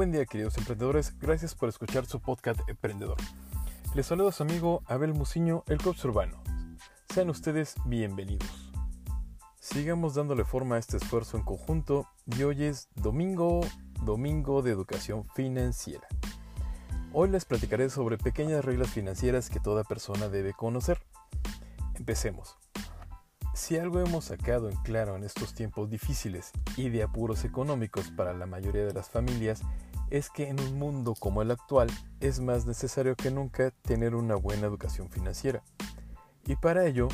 Buen día queridos emprendedores, gracias por escuchar su podcast Emprendedor. Les saluda su amigo Abel Muciño, el coach urbano. Sean ustedes bienvenidos. Sigamos dándole forma a este esfuerzo en conjunto y hoy es domingo, domingo de educación financiera. Hoy les platicaré sobre pequeñas reglas financieras que toda persona debe conocer. Empecemos. Si algo hemos sacado en claro en estos tiempos difíciles y de apuros económicos para la mayoría de las familias, es que en un mundo como el actual es más necesario que nunca tener una buena educación financiera. Y para ello,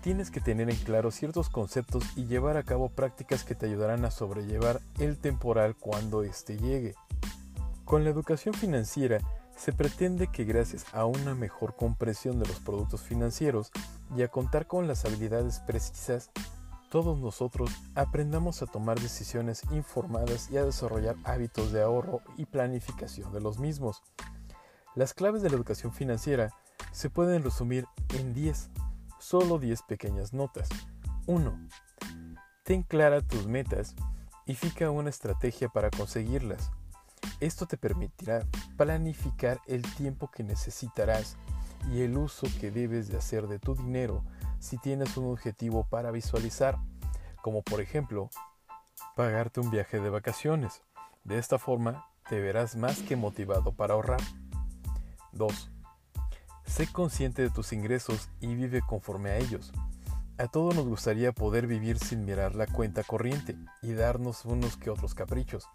tienes que tener en claro ciertos conceptos y llevar a cabo prácticas que te ayudarán a sobrellevar el temporal cuando éste llegue. Con la educación financiera, se pretende que gracias a una mejor comprensión de los productos financieros y a contar con las habilidades precisas, todos nosotros aprendamos a tomar decisiones informadas y a desarrollar hábitos de ahorro y planificación de los mismos. Las claves de la educación financiera se pueden resumir en 10, solo 10 pequeñas notas. 1. Ten clara tus metas y fija una estrategia para conseguirlas. Esto te permitirá planificar el tiempo que necesitarás y el uso que debes de hacer de tu dinero si tienes un objetivo para visualizar, como por ejemplo pagarte un viaje de vacaciones. De esta forma te verás más que motivado para ahorrar. 2. Sé consciente de tus ingresos y vive conforme a ellos. A todos nos gustaría poder vivir sin mirar la cuenta corriente y darnos unos que otros caprichos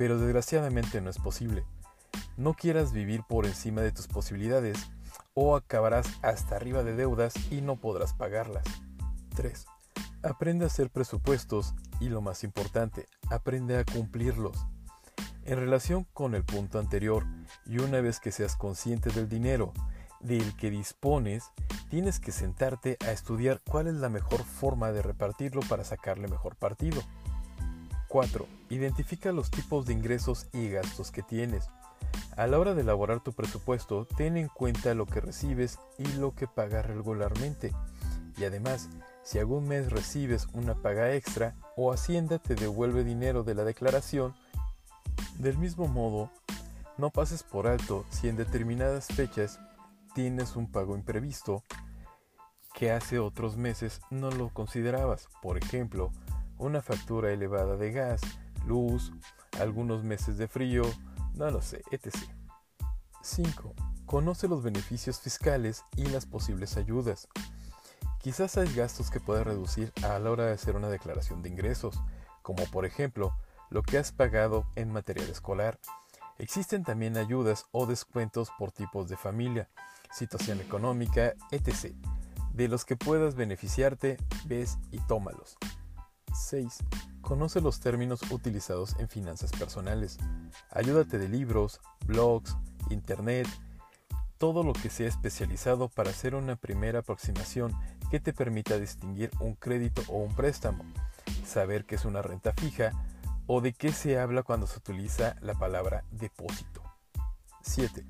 pero desgraciadamente no es posible. No quieras vivir por encima de tus posibilidades o acabarás hasta arriba de deudas y no podrás pagarlas. 3. Aprende a hacer presupuestos y lo más importante, aprende a cumplirlos. En relación con el punto anterior, y una vez que seas consciente del dinero del que dispones, tienes que sentarte a estudiar cuál es la mejor forma de repartirlo para sacarle mejor partido. 4. Identifica los tipos de ingresos y gastos que tienes. A la hora de elaborar tu presupuesto, ten en cuenta lo que recibes y lo que pagas regularmente. Y además, si algún mes recibes una paga extra o Hacienda te devuelve dinero de la declaración, del mismo modo, no pases por alto si en determinadas fechas tienes un pago imprevisto que hace otros meses no lo considerabas. Por ejemplo, una factura elevada de gas, luz, algunos meses de frío, no lo sé, etc. 5. Conoce los beneficios fiscales y las posibles ayudas. Quizás hay gastos que puedas reducir a la hora de hacer una declaración de ingresos, como por ejemplo lo que has pagado en material escolar. Existen también ayudas o descuentos por tipos de familia, situación económica, etc. De los que puedas beneficiarte, ves y tómalos. 6. Conoce los términos utilizados en finanzas personales. Ayúdate de libros, blogs, internet, todo lo que sea especializado para hacer una primera aproximación que te permita distinguir un crédito o un préstamo, saber qué es una renta fija o de qué se habla cuando se utiliza la palabra depósito. 7.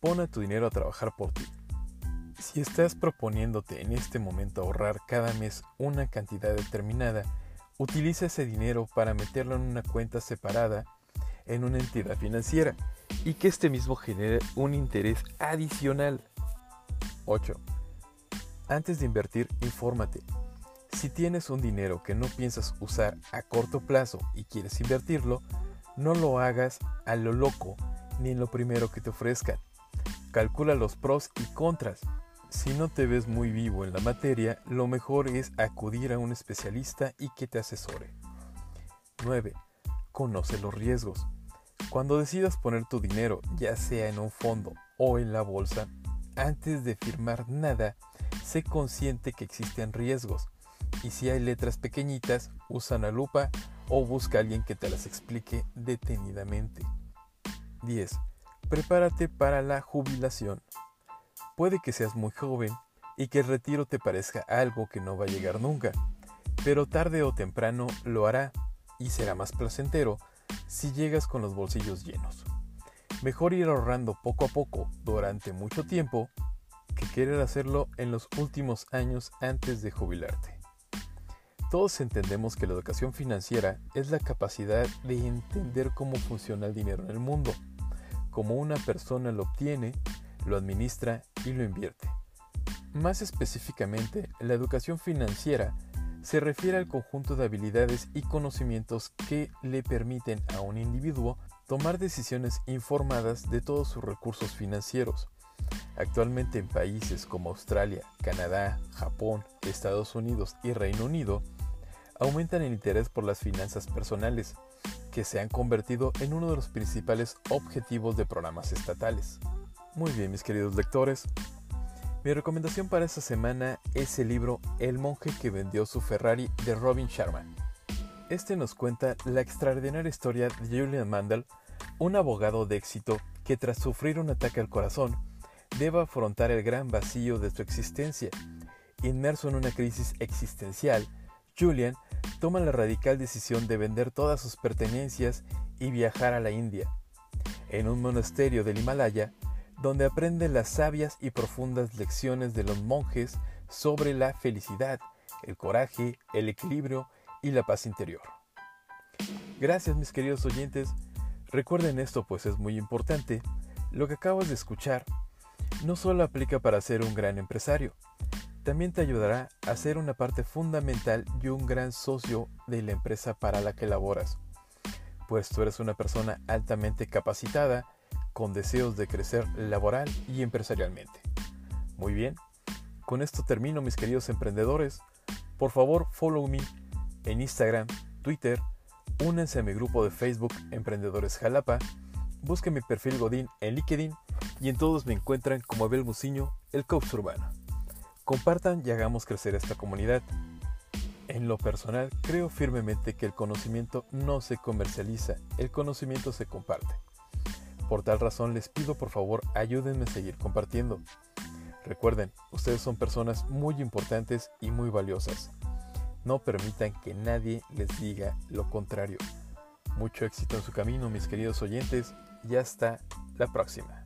Pon a tu dinero a trabajar por ti. Si estás proponiéndote en este momento ahorrar cada mes una cantidad determinada, utiliza ese dinero para meterlo en una cuenta separada en una entidad financiera y que este mismo genere un interés adicional. 8. Antes de invertir, infórmate. Si tienes un dinero que no piensas usar a corto plazo y quieres invertirlo, no lo hagas a lo loco ni en lo primero que te ofrezcan. Calcula los pros y contras si no te ves muy vivo en la materia, lo mejor es acudir a un especialista y que te asesore. 9. Conoce los riesgos. Cuando decidas poner tu dinero, ya sea en un fondo o en la bolsa, antes de firmar nada, sé consciente que existen riesgos. Y si hay letras pequeñitas, usa una lupa o busca a alguien que te las explique detenidamente. 10. Prepárate para la jubilación. Puede que seas muy joven y que el retiro te parezca algo que no va a llegar nunca, pero tarde o temprano lo hará y será más placentero si llegas con los bolsillos llenos. Mejor ir ahorrando poco a poco durante mucho tiempo que querer hacerlo en los últimos años antes de jubilarte. Todos entendemos que la educación financiera es la capacidad de entender cómo funciona el dinero en el mundo, cómo una persona lo obtiene, lo administra y lo invierte. Más específicamente, la educación financiera se refiere al conjunto de habilidades y conocimientos que le permiten a un individuo tomar decisiones informadas de todos sus recursos financieros. Actualmente en países como Australia, Canadá, Japón, Estados Unidos y Reino Unido, aumentan el interés por las finanzas personales, que se han convertido en uno de los principales objetivos de programas estatales. Muy bien, mis queridos lectores. Mi recomendación para esta semana es el libro El monje que vendió su Ferrari de Robin Sharma. Este nos cuenta la extraordinaria historia de Julian Mandel, un abogado de éxito que tras sufrir un ataque al corazón, debe afrontar el gran vacío de su existencia. Inmerso en una crisis existencial, Julian toma la radical decisión de vender todas sus pertenencias y viajar a la India. En un monasterio del Himalaya, donde aprende las sabias y profundas lecciones de los monjes sobre la felicidad, el coraje, el equilibrio y la paz interior. Gracias mis queridos oyentes, recuerden esto pues es muy importante, lo que acabas de escuchar no solo aplica para ser un gran empresario, también te ayudará a ser una parte fundamental y un gran socio de la empresa para la que laboras, pues tú eres una persona altamente capacitada, con deseos de crecer laboral y empresarialmente. Muy bien, con esto termino mis queridos emprendedores. Por favor, follow me en Instagram, Twitter, únanse a mi grupo de Facebook Emprendedores Jalapa, busquen mi perfil Godín en LinkedIn y en todos me encuentran como Abel Muciño, el coach urbano. Compartan y hagamos crecer esta comunidad. En lo personal, creo firmemente que el conocimiento no se comercializa, el conocimiento se comparte. Por tal razón les pido por favor ayúdenme a seguir compartiendo. Recuerden, ustedes son personas muy importantes y muy valiosas. No permitan que nadie les diga lo contrario. Mucho éxito en su camino, mis queridos oyentes, y hasta la próxima.